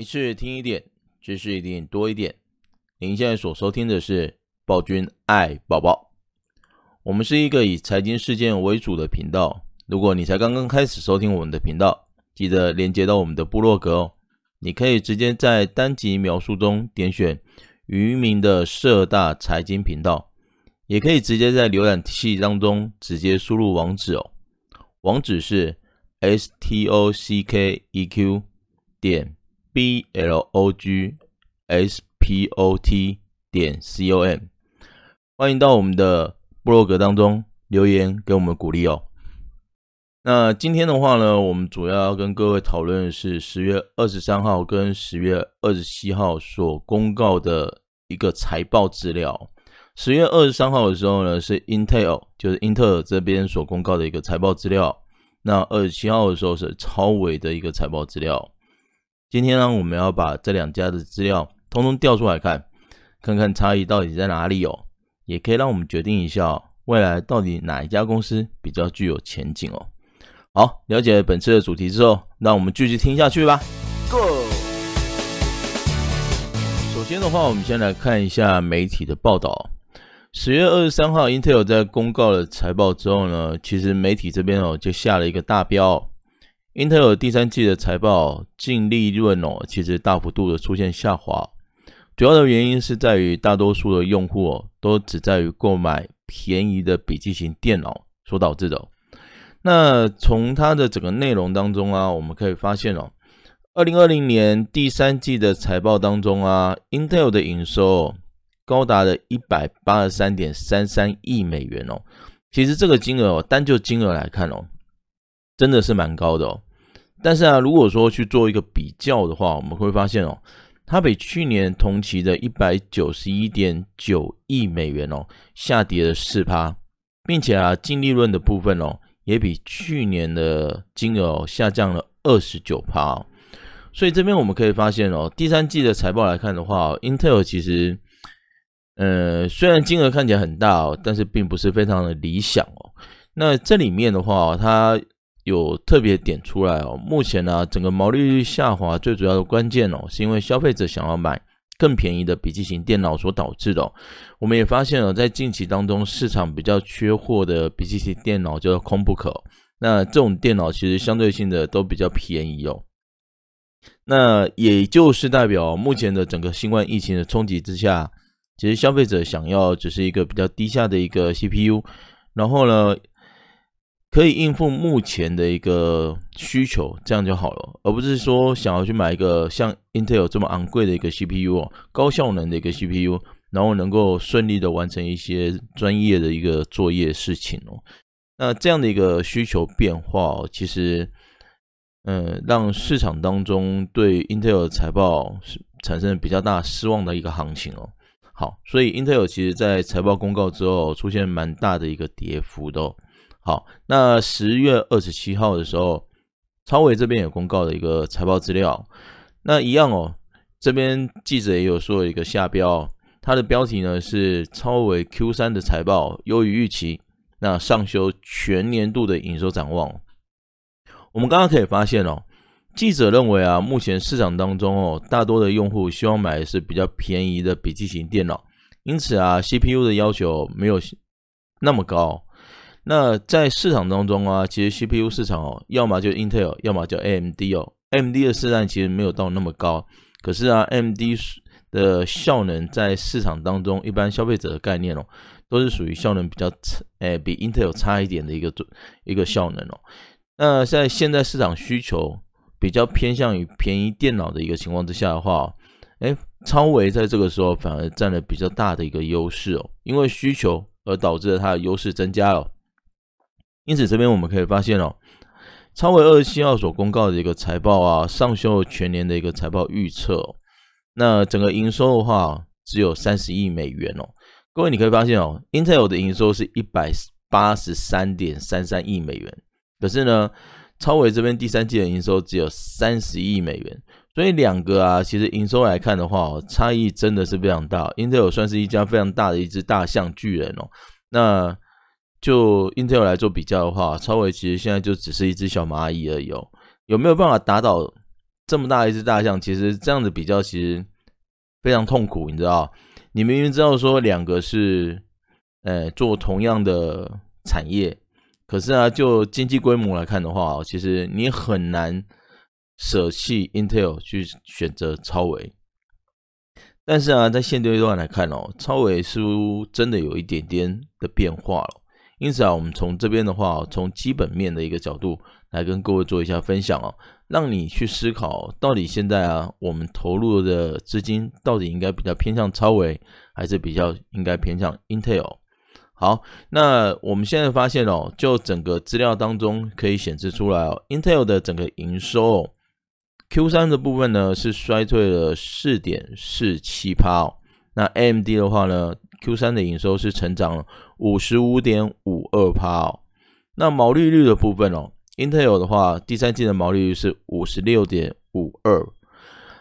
一次听一点，知识一定多一点。您现在所收听的是暴君爱宝宝。我们是一个以财经事件为主的频道。如果你才刚刚开始收听我们的频道，记得连接到我们的部落格哦。你可以直接在单集描述中点选渔民的社大财经频道，也可以直接在浏览器当中直接输入网址哦。网址是 s t o c k e q 点。B l o g s p o t 点 c o m，欢迎到我们的部落格当中留言给我们鼓励哦。那今天的话呢，我们主要要跟各位讨论的是十月二十三号跟十月二十七号所公告的一个财报资料。十月二十三号的时候呢，是 Intel，就是英特尔这边所公告的一个财报资料。那二十七号的时候是超伟的一个财报资料。今天呢，我们要把这两家的资料通通调出来看，看看差异到底在哪里哦，也可以让我们决定一下未来到底哪一家公司比较具有前景哦。好，了解本次的主题之后，那我们继续听下去吧。Go！首先的话，我们先来看一下媒体的报道。十月二十三号，Intel 在公告了财报之后呢，其实媒体这边哦就下了一个大标。英特尔第三季的财报净利润哦，其实大幅度的出现下滑，主要的原因是在于大多数的用户哦，都只在于购买便宜的笔记型电脑所导致的。那从它的整个内容当中啊，我们可以发现哦，二零二零年第三季的财报当中啊，Intel 的营收高达了一百八十三点三三亿美元哦，其实这个金额哦，单就金额来看哦。真的是蛮高的哦，但是啊，如果说去做一个比较的话，我们会发现哦，它比去年同期的一百九十一点九亿美元哦，下跌了四趴，并且啊，净利润的部分哦，也比去年的金额下降了二十九趴，所以这边我们可以发现哦，第三季的财报来看的话，Intel 其实，呃，虽然金额看起来很大哦，但是并不是非常的理想哦。那这里面的话，它有特别点出来哦，目前呢，整个毛利率下滑最主要的关键哦，是因为消费者想要买更便宜的笔记型电脑所导致的。我们也发现了，在近期当中，市场比较缺货的笔记型电脑叫做 Chromebook，那这种电脑其实相对性的都比较便宜哦。那也就是代表，目前的整个新冠疫情的冲击之下，其实消费者想要只是一个比较低下的一个 CPU，然后呢，可以应付目前的一个需求，这样就好了，而不是说想要去买一个像 Intel 这么昂贵的一个 CPU 哦，高效能的一个 CPU，然后能够顺利的完成一些专业的一个作业事情哦。那这样的一个需求变化哦，其实，嗯，让市场当中对 Intel 财报是产生比较大失望的一个行情哦。好，所以 Intel 其实在财报公告之后出现蛮大的一个跌幅的哦。好，那十月二十七号的时候，超伟这边有公告的一个财报资料，那一样哦，这边记者也有说一个下标，它的标题呢是超伟 Q 三的财报优于预期，那上修全年度的营收展望。我们刚刚可以发现哦，记者认为啊，目前市场当中哦，大多的用户希望买的是比较便宜的笔记型电脑，因此啊，CPU 的要求没有那么高。那在市场当中啊，其实 CPU 市场哦，要么就 Intel，要么就 AMD 哦。AMD 的市占其实没有到那么高，可是啊，AMD 的效能在市场当中，一般消费者的概念哦，都是属于效能比较差，诶，比 Intel 差一点的一个一个效能哦。那在现在市场需求比较偏向于便宜电脑的一个情况之下的话，诶，超微在这个时候反而占了比较大的一个优势哦，因为需求而导致了它的优势增加了。因此，这边我们可以发现哦，超微二十七号所公告的一个财报啊，上修全年的一个财报预测哦。那整个营收的话，只有三十亿美元哦。各位，你可以发现哦，Intel 的营收是一百八十三点三三亿美元，可是呢，超微这边第三季的营收只有三十亿美元。所以两个啊，其实营收来看的话哦，差异真的是非常大。Intel 算是一家非常大的一只大象巨人哦。那就 Intel 来做比较的话，超微其实现在就只是一只小蚂蚁而已哦。有没有办法打倒这么大一只大象，其实这样子比较其实非常痛苦，你知道？你明明知道说两个是，呃，做同样的产业，可是啊，就经济规模来看的话，其实你很难舍弃 Intel 去选择超微。但是啊，在现阶段来看哦，超微似乎真的有一点点的变化了。因此啊，我们从这边的话，从基本面的一个角度来跟各位做一下分享哦，让你去思考，到底现在啊，我们投入的资金到底应该比较偏向超维，还是比较应该偏向 Intel？好，那我们现在发现哦，就整个资料当中可以显示出来哦，Intel 的整个营收，Q3 的部分呢是衰退了四点四七趴哦，那 AMD 的话呢？Q3 的营收是成长了五十五点五二趴哦，那毛利率的部分哦，Intel 的话，第三季的毛利率是五十六点五二，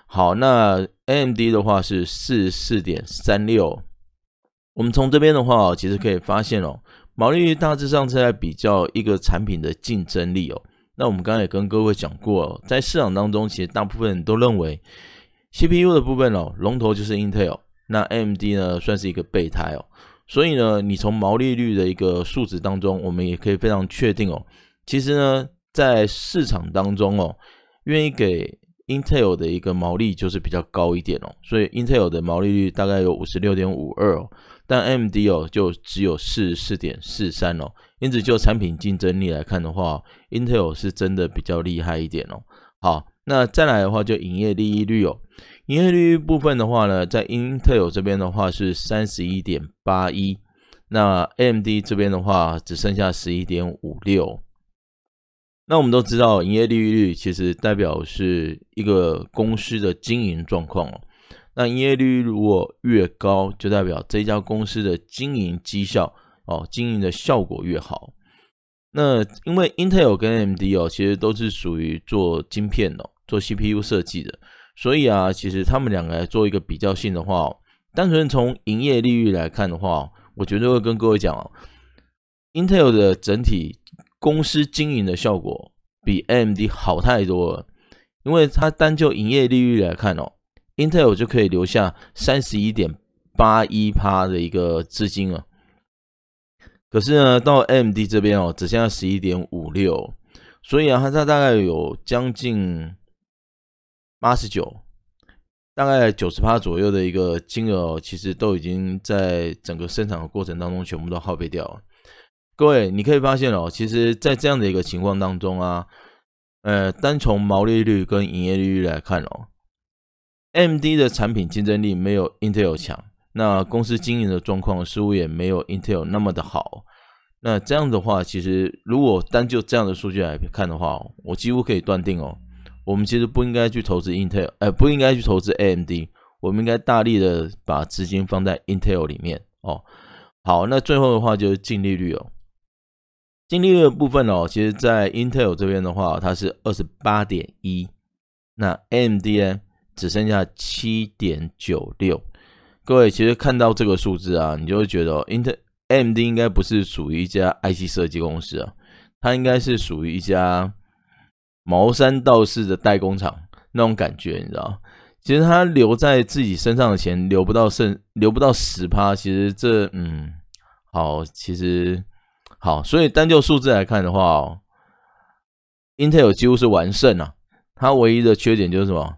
好，那 AMD 的话是四十四点三六。我们从这边的话，其实可以发现哦，毛利率大致上是在比较一个产品的竞争力哦。那我们刚才也跟各位讲过，在市场当中，其实大部分人都认为 CPU 的部分哦，龙头就是 Intel。那 M D 呢，算是一个备胎哦，所以呢，你从毛利率的一个数值当中，我们也可以非常确定哦，其实呢，在市场当中哦，愿意给 Intel 的一个毛利就是比较高一点哦，所以 Intel 的毛利率大概有五十六点五二哦，但 M D 哦就只有四十四点四三哦，因此就产品竞争力来看的话，Intel 是真的比较厉害一点哦。好，那再来的话就营业利益率哦。营业利率部分的话呢，在 Intel 这边的话是三十一点八一，那 AMD 这边的话只剩下十一点五六。那我们都知道，营业利率其实代表是一个公司的经营状况哦。那营业利率如果越高，就代表这家公司的经营绩效哦，经营的效果越好。那因为 Intel 跟 MD 哦，其实都是属于做晶片的，做 CPU 设计的。所以啊，其实他们两个来做一个比较性的话，单纯从营业利率来看的话，我绝对会跟各位讲哦，Intel 的整体公司经营的效果比 AMD 好太多了，因为它单就营业利率来看哦，Intel 就可以留下三十一点八一趴的一个资金啊，可是呢，到 AMD 这边哦，只剩下十一点五六，所以啊，它它大概有将近。八十九，大概九十趴左右的一个金额，其实都已经在整个生产的过程当中全部都耗费掉了。各位，你可以发现哦，其实，在这样的一个情况当中啊，呃，单从毛利率跟营业利率来看哦，M D 的产品竞争力没有 Intel 强，那公司经营的状况似乎也没有 Intel 那么的好。那这样的话，其实如果单就这样的数据来看的话，我几乎可以断定哦。我们其实不应该去投资 Intel，呃，不应该去投资 AMD，我们应该大力的把资金放在 Intel 里面哦。好，那最后的话就是净利率哦，净利率的部分哦，其实在 Intel 这边的话，它是二十八点一，那 AMD 呢只剩下七点九六。各位其实看到这个数字啊，你就会觉得 Intel AMD 应该不是属于一家 IC 设计公司啊，它应该是属于一家。茅山道士的代工厂那种感觉，你知道？其实他留在自己身上的钱留不到剩，留不到十趴。其实这，嗯，好，其实好，所以单就数字来看的话哦，Intel 几乎是完胜啊。它唯一的缺点就是什么？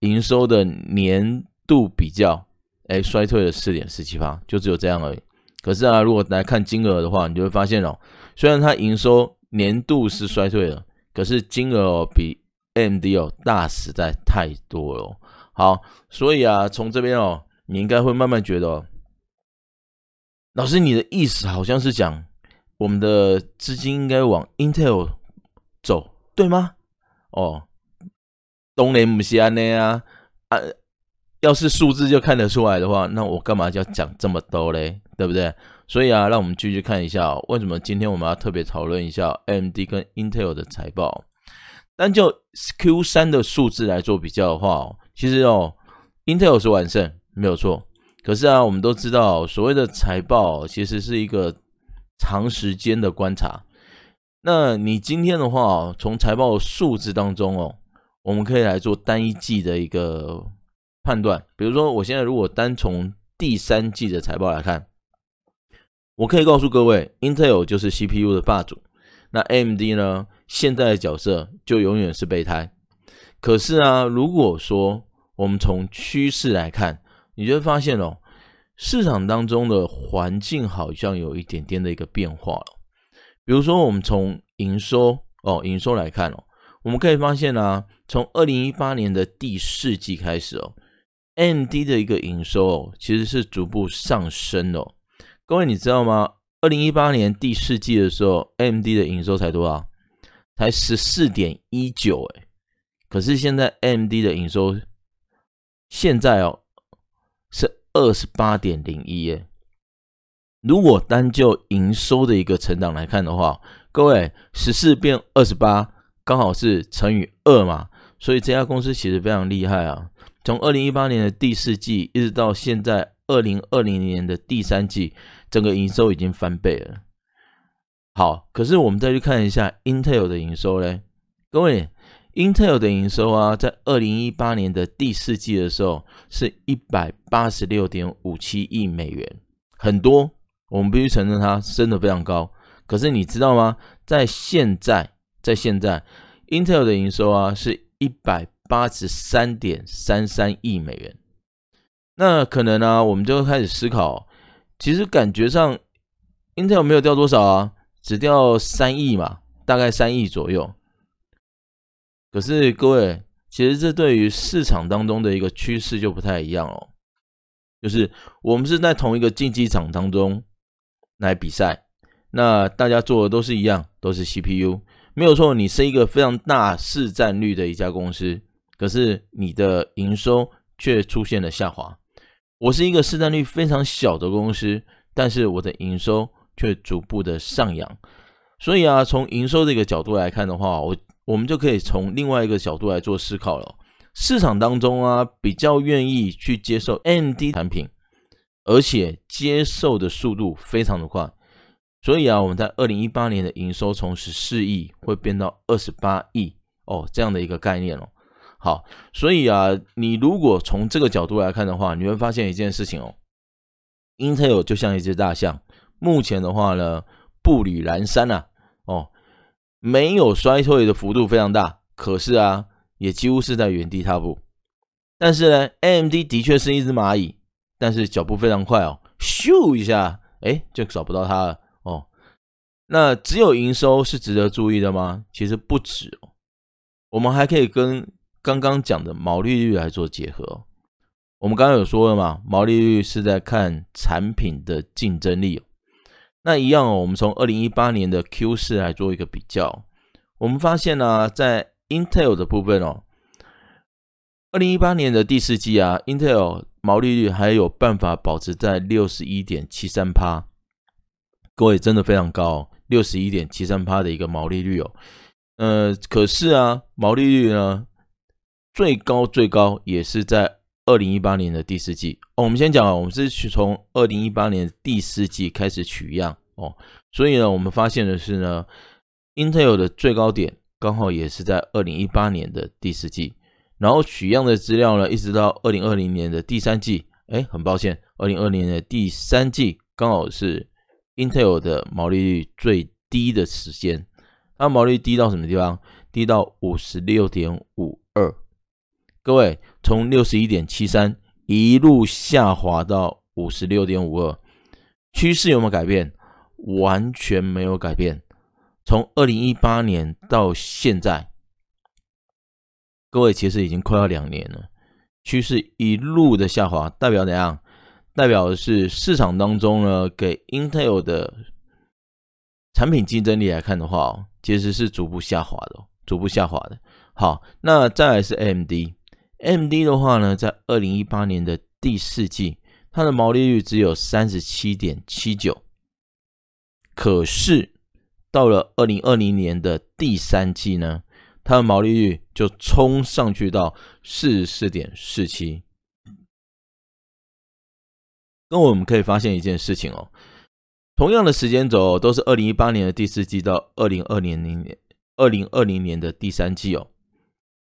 营收的年度比较，哎，衰退了四点四七趴，就只有这样而已。可是啊，如果来看金额的话，你就会发现哦，虽然它营收年度是衰退了。可是金额哦，比 AMD 哦大实在太多了。好，所以啊，从这边哦，你应该会慢慢觉得哦，老师你的意思好像是讲我们的资金应该往 Intel 走，对吗？哦，当然不是这样啊啊！要是数字就看得出来的话，那我干嘛要讲这么多嘞？对不对？所以啊，让我们继续看一下，为什么今天我们要特别讨论一下 AMD 跟 Intel 的财报。单就 Q3 的数字来做比较的话，哦其实哦，Intel 是完胜，没有错。可是啊，我们都知道，所谓的财报其实是一个长时间的观察。那你今天的话，从财报数字当中哦，我们可以来做单一季的一个判断。比如说，我现在如果单从第三季的财报来看，我可以告诉各位，Intel 就是 CPU 的霸主，那 AMD 呢，现在的角色就永远是备胎。可是啊，如果说我们从趋势来看，你就会发现哦，市场当中的环境好像有一点点的一个变化了。比如说，我们从营收哦，营收来看哦，我们可以发现啊，从二零一八年的第四季开始哦，AMD 的一个营收哦，其实是逐步上升哦。各位你知道吗？二零一八年第四季的时候，AMD 的营收才多少？才十四点一九哎。可是现在 AMD 的营收现在哦是二十八点零一耶。如果单就营收的一个成长来看的话，各位十四变二十八，刚好是乘以二嘛，所以这家公司其实非常厉害啊。从二零一八年的第四季一直到现在二零二零年的第三季，整个营收已经翻倍了。好，可是我们再去看一下 Intel 的营收嘞，各位。Intel 的营收啊，在二零一八年的第四季的时候，是一百八十六点五七亿美元，很多，我们必须承认它升得非常高。可是你知道吗？在现在，在现在，Intel 的营收啊，是一百八十三点三三亿美元。那可能呢、我们就开始思考，其实感觉上，Intel 没有掉多少啊，只掉三亿嘛，大概三亿左右。可是各位，其实这对于市场当中的一个趋势就不太一样哦。就是我们是在同一个竞技场当中来比赛，那大家做的都是一样，都是 CPU，没有错。你是一个非常大市占率的一家公司，可是你的营收却出现了下滑。我是一个市占率非常小的公司，但是我的营收却逐步的上扬。所以啊，从营收这个角度来看的话，我。我们就可以从另外一个角度来做思考了。市场当中啊，比较愿意去接受 AMD 产品，而且接受的速度非常的快。所以啊，我们在二零一八年的营收从十四亿会变到二十八亿哦，这样的一个概念哦。好，所以啊，你如果从这个角度来看的话，你会发现一件事情哦，Intel 就像一只大象，目前的话呢，步履蹒跚呐，哦。没有衰退的幅度非常大，可是啊，也几乎是在原地踏步。但是呢，AMD 的确是一只蚂蚁，但是脚步非常快哦，咻一下，哎，就找不到它了哦。那只有营收是值得注意的吗？其实不止哦，我们还可以跟刚刚讲的毛利率来做结合。我们刚刚有说了嘛，毛利率是在看产品的竞争力。那一样哦，我们从二零一八年的 Q 四来做一个比较，我们发现呢、在 Intel 的部分哦，二零一八年的第四季啊，Intel 毛利率还有办法保持在六十一点七三趴，各位真的非常高，六十一点七三趴的一个毛利率哦，呃，可是啊，毛利率呢，最高最高也是在。二零一八年的第四季哦，我们先讲啊，我们是去从二零一八年第四季开始取样哦，所以呢，我们发现的是呢，Intel 的最高点刚好也是在二零一八年的第四季，然后取样的资料呢，一直到二零二零年的第三季，哎，很抱歉，二零二零年的第三季刚好是 Intel 的毛利率最低的时间，它毛利率低到什么地方？低到五十六点五。各位，从六十一点七三一路下滑到五十六点五二，趋势有没有改变？完全没有改变。从二零一八年到现在，各位其实已经快要两年了，趋势一路的下滑，代表怎样？代表的是市场当中呢，给 Intel 的产品竞争力来看的话哦，其实是逐步下滑的，逐步下滑的。好，那再来是 AMD。M D 的话呢，在二零一八年的第四季，它的毛利率只有三十七点七九，可是到了二零二零年的第三季呢，它的毛利率就冲上去到四十四点四七。那我们可以发现一件事情哦，同样的时间轴都是二零一八年的第四季到二零二零年二零二零年的第三季哦。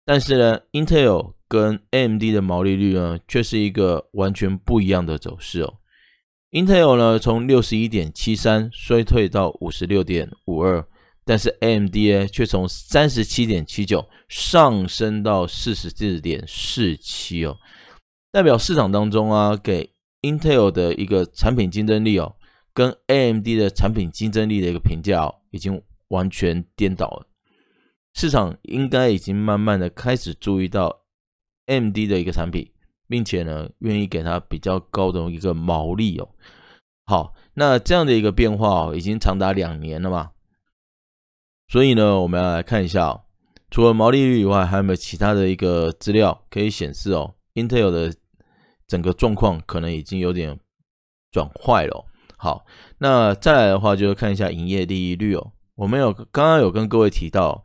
但是呢，Intel 跟 AMD 的毛利率呢，却是一个完全不一样的走势哦。Intel 呢，从六十一点七三衰退到五十六点五二，但是 AMD 呢，却从三十七点七九上升到四十四点四七哦，代表市场当中啊，给 Intel 的一个产品竞争力哦，跟 AMD 的产品竞争力的一个评价哦，已经完全颠倒了。市场应该已经慢慢的开始注意到 M D 的一个产品，并且呢，愿意给它比较高的一个毛利哦。好，那这样的一个变化哦，已经长达两年了嘛。所以呢，我们要来看一下哦，除了毛利率以外，还有没有其他的一个资料可以显示哦，Intel 的整个状况可能已经有点转坏了。好，那再来的话，就是看一下营业利率哦。我们有刚刚有跟各位提到。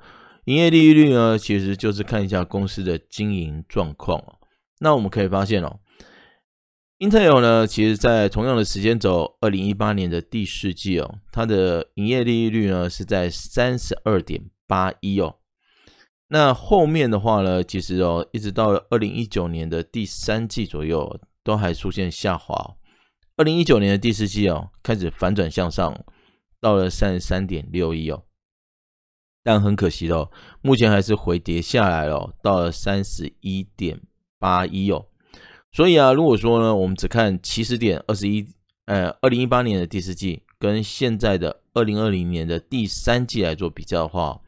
营业利率呢，其实就是看一下公司的经营状况哦。那我们可以发现哦，Intel 呢，其实在同样的时间轴，二零一八年的第四季哦，它的营业利率呢是在三十二点八一哦。那后面的话呢，其实哦，一直到了二零一九年的第三季左右，都还出现下滑。二零一九年的第四季哦，开始反转向上，到了三十三点六一哦。但很可惜的哦，目前还是回跌下来了哦，到了三十一点八一哦。所以啊，如果说呢，我们只看起始点二十一，呃，二零一八年的第四季跟现在的二零二零年的第三季来做比较的话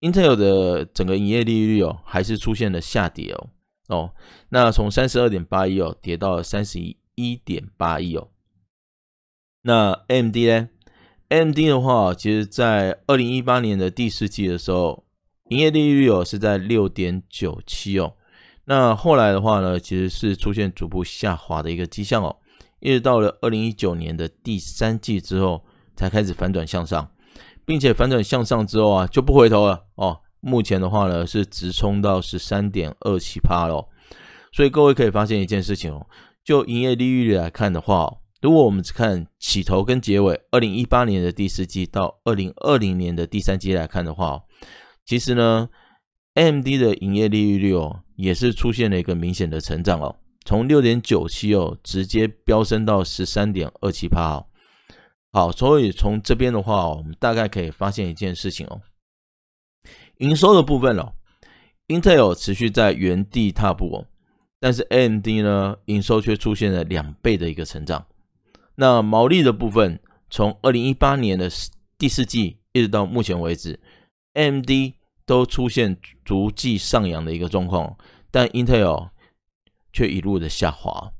，Intel 的整个营业利率哦，还是出现了下跌哦。哦，那从三十二点八一哦，跌到了三十一点八一哦。那 AMD 呢 M D 的话，其实，在二零一八年的第四季的时候，营业利率哦是在六点九七哦。那后来的话呢，其实是出现逐步下滑的一个迹象哦。一直到了二零一九年的第三季之后，才开始反转向上，并且反转向上之后啊，就不回头了哦。目前的话呢，是直冲到十三点二七趴了。所以各位可以发现一件事情哦，就营业利率来看的话。如果我们只看起头跟结尾，二零一八年的第四季到二零二零年的第三季来看的话，其实呢，AMD 的营业利润率哦，也是出现了一个明显的成长哦，从六点九七哦，直接飙升到十三点二七趴哦。好，所以从这边的话哦，我们大概可以发现一件事情哦，营收的部分哦，Intel 持续在原地踏步哦，但是 AMD 呢，营收却出现了两倍的一个成长。那毛利的部分，从二零一八年的第四季一直到目前为止，AMD 都出现逐季上扬的一个状况，但 Intel 却一路的下滑。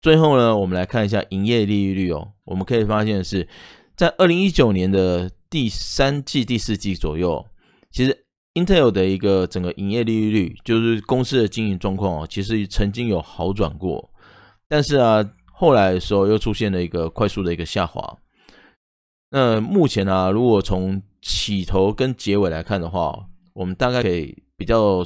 最后呢，我们来看一下营业利率哦，我们可以发现的是，在二零一九年的第三季、第四季左右，其实 Intel 的一个整个营业利率，就是公司的经营状况哦，其实曾经有好转过，但是啊。后来的时候又出现了一个快速的一个下滑。那目前呢、啊，如果从起头跟结尾来看的话，我们大概可以比较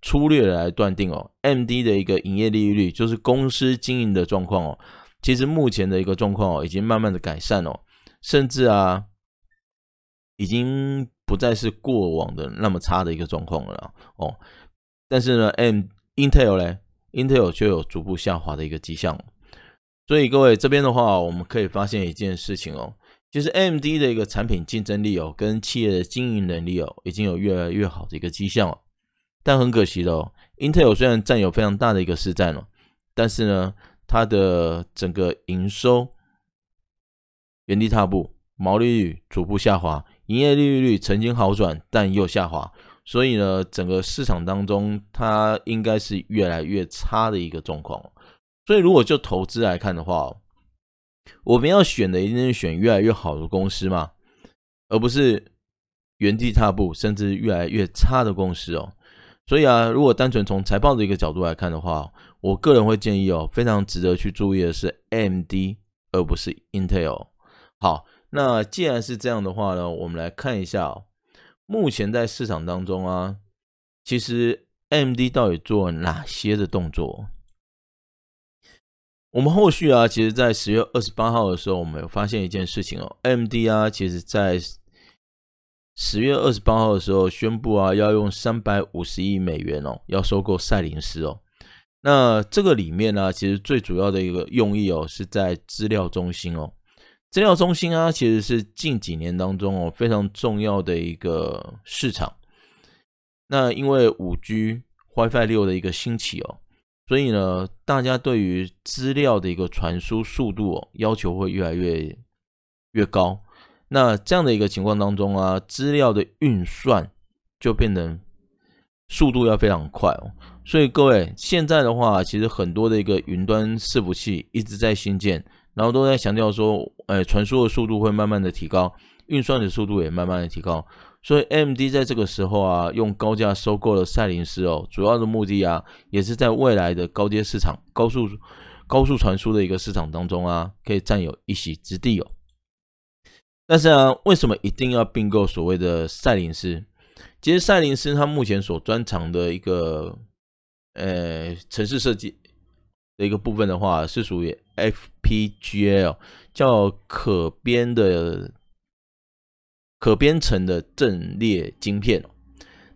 粗略的来断定哦，MD 的一个营业利率就是公司经营的状况哦，其实目前的一个状况哦，已经慢慢的改善哦，甚至啊，已经不再是过往的那么差的一个状况了哦。但是呢，M Intel 呢，Intel 却有逐步下滑的一个迹象。所以各位这边的话，我们可以发现一件事情哦，就是 AMD 的一个产品竞争力哦，跟企业的经营能力哦，已经有越来越好的一个迹象了。但很可惜的哦，Intel 虽然占有非常大的一个市占了，但是呢，它的整个营收原地踏步，毛利率逐步下滑，营业利率率曾经好转，但又下滑。所以呢，整个市场当中，它应该是越来越差的一个状况。所以，如果就投资来看的话，我们要选的一定是选越来越好的公司嘛，而不是原地踏步甚至越来越差的公司哦。所以啊，如果单纯从财报的一个角度来看的话，我个人会建议哦，非常值得去注意的是 MD，而不是 Intel。好，那既然是这样的话呢，我们来看一下哦，目前在市场当中啊，其实 MD 到底做了哪些的动作？我们后续啊，其实，在十月二十八号的时候，我们有发现一件事情哦，AMD 啊，其实在十月二十八号的时候宣布啊，要用三百五十亿美元哦，要收购赛灵思哦。那这个里面呢、啊，其实最主要的一个用意哦，是在资料中心哦。资料中心啊，其实是近几年当中哦非常重要的一个市场。那因为五 G WiFi 六的一个兴起哦，所以呢，大家对于资料的一个传输速度要求会越来越越高。那这样的一个情况当中啊，资料的运算就变得速度要非常快哦。所以各位现在的话，其实很多的一个云端伺服器一直在新建。然后都在强调说，哎，传输的速度会慢慢的提高，运算的速度也慢慢的提高。所以 M D 在这个时候啊，用高价收购了赛灵思哦，主要的目的啊，也是在未来的高阶市场、高速高速传输的一个市场当中啊，可以占有一席之地哦。但是啊，为什么一定要并购所谓的赛灵思？其实赛灵思它目前所专长的一个，呃，城市设计。的一个部分的话，是属于 FPGA，叫可编的、可编程的阵列晶片。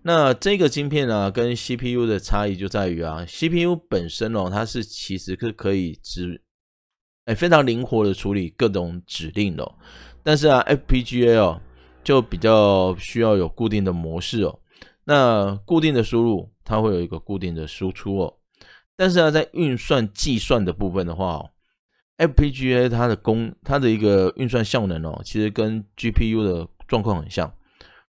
那这个晶片呢，跟 CPU 的差异就在于啊，CPU 本身哦，它是其实是可以指，哎，非常灵活的处理各种指令的。但是啊，FPGA 哦，就比较需要有固定的模式哦。那固定的输入，它会有一个固定的输出哦。但是啊，在运算计算的部分的话哦，FPGA 它的功，它的一个运算效能哦，其实跟 GPU 的状况很像。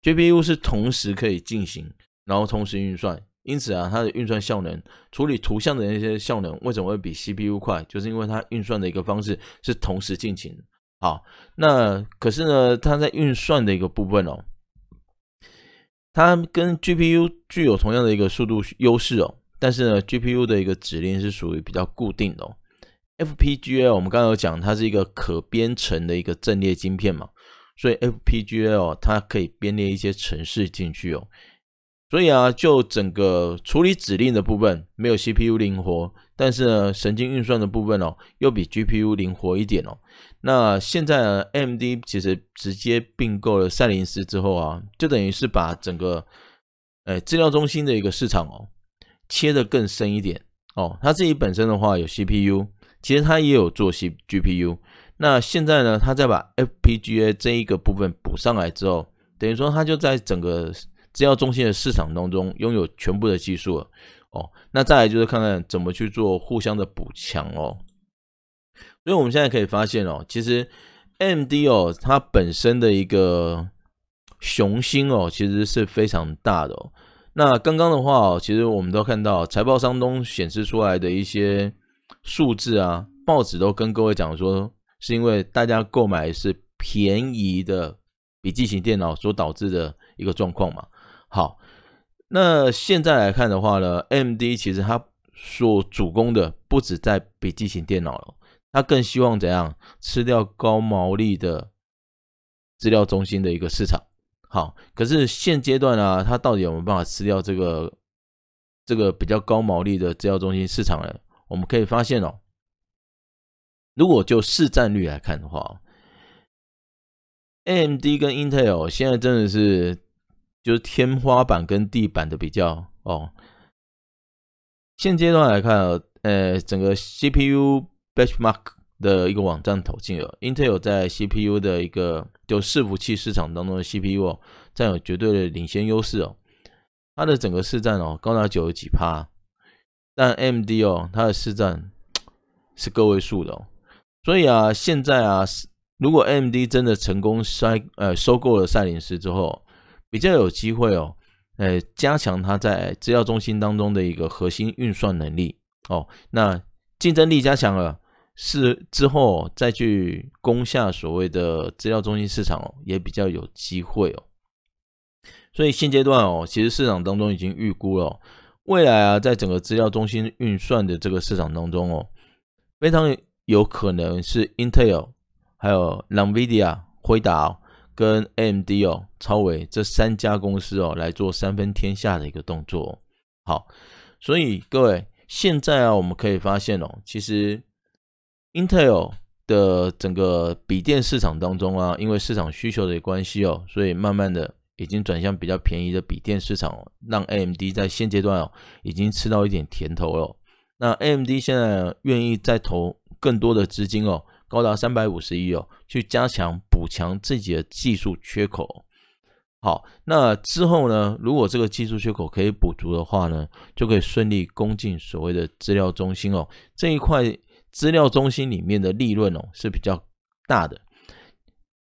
GPU 是同时可以进行，然后同时运算，因此啊，它的运算效能、处理图像的那些效能，为什么会比 CPU 快？就是因为它运算的一个方式是同时进行。好，那可是呢，它在运算的一个部分哦，它跟 GPU 具有同样的一个速度优势哦。但是呢，GPU 的一个指令是属于比较固定的哦。FPGA 我们刚刚有讲，它是一个可编程的一个阵列晶片嘛，所以 FPGA 哦，它可以编列一些程式进去哦。所以啊，就整个处理指令的部分没有 CPU 灵活，但是呢，神经运算的部分哦，又比 GPU 灵活一点哦。那现在呢，AMD 其实直接并购了赛灵思之后啊，就等于是把整个诶资料中心的一个市场哦。切得更深一点哦，它自己本身的话有 CPU，其实它也有做 C GPU。那现在呢，他再把 FPGA 这一个部分补上来之后，等于说他就在整个资料中心的市场当中拥有全部的技术了哦。那再来就是看看怎么去做互相的补强哦。所以我们现在可以发现哦，其实 MD 哦，它本身的一个雄心哦，其实是非常大的哦。那刚刚的话哦，其实我们都看到财报当中显示出来的一些数字啊，报纸都跟各位讲说，是因为大家购买是便宜的笔记型电脑所导致的一个状况嘛。好，那现在来看的话呢，M D 其实它所主攻的不止在笔记型电脑了，它更希望怎样吃掉高毛利的资料中心的一个市场。好，可是现阶段啊，它到底有没有办法吃掉这个这个比较高毛利的资料中心市场呢？我们可以发现哦，如果就市占率来看的话，AMD 跟 Intel 现在真的是就是天花板跟地板的比较哦。现阶段来看，呃，整个 CPU benchmark。的一个网站统计了，Intel 在 CPU 的一个就伺服器市场当中的 CPU 哦，占有绝对的领先优势哦，它的整个市占哦高达九十几趴，但 AMD 哦它的市占是个位数的哦，所以啊现在啊如果 AMD 真的成功筛呃收购了赛灵思之后，比较有机会哦，呃加强它在资料中心当中的一个核心运算能力哦，那竞争力加强了。是之后再去攻下所谓的资料中心市场哦，也比较有机会哦。所以现阶段哦，其实市场当中已经预估了未来啊，在整个资料中心运算的这个市场当中哦，非常有可能是 Intel、还有 NVIDIA、辉达跟 AMD 哦，超微这三家公司哦来做三分天下的一个动作。好，所以各位现在啊，我们可以发现哦，其实。Intel 的整个笔电市场当中啊，因为市场需求的关系哦，所以慢慢的已经转向比较便宜的笔电市场，让 AMD 在现阶段哦已经吃到一点甜头了。那 AMD 现在愿意再投更多的资金哦，高达三百五十亿哦，去加强补强自己的技术缺口。好，那之后呢，如果这个技术缺口可以补足的话呢，就可以顺利攻进所谓的资料中心哦。这一块资料中心里面的利润哦是比较大的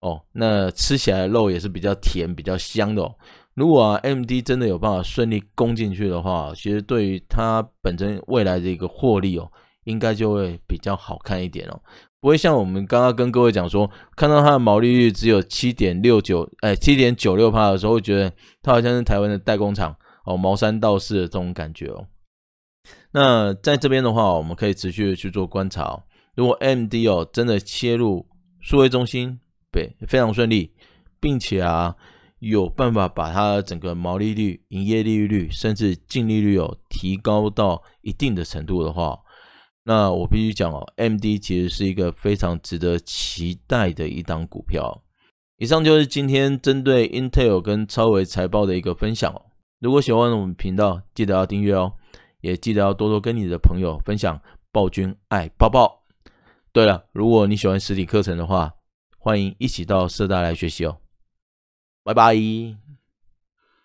哦，那吃起来的肉也是比较甜、比较香的哦。如果啊 MD 真的有办法顺利攻进去的话，其实对于它本身未来的一个获利哦，应该就会比较好看一点哦。不会像我们刚刚跟各位讲说，看到它的毛利率只有七点六九，哎，七点九六趴的时候，会觉得它好像是台湾的代工厂哦，毛三道四的这种感觉哦。那在这边的话，我们可以持续的去做观察哦。如果 MD 哦真的切入数位中心，对，非常顺利，并且啊有办法把它整个毛利率、营业利率甚至净利率哦提高到一定的程度的话。那我必须讲哦，MD 其实是一个非常值得期待的一档股票。以上就是今天针对 Intel 跟超微财报的一个分享哦。如果喜欢我们频道，记得要订阅哦，也记得要多多跟你的朋友分享。暴君爱抱抱。对了，如果你喜欢实体课程的话，欢迎一起到社大来学习哦。拜拜。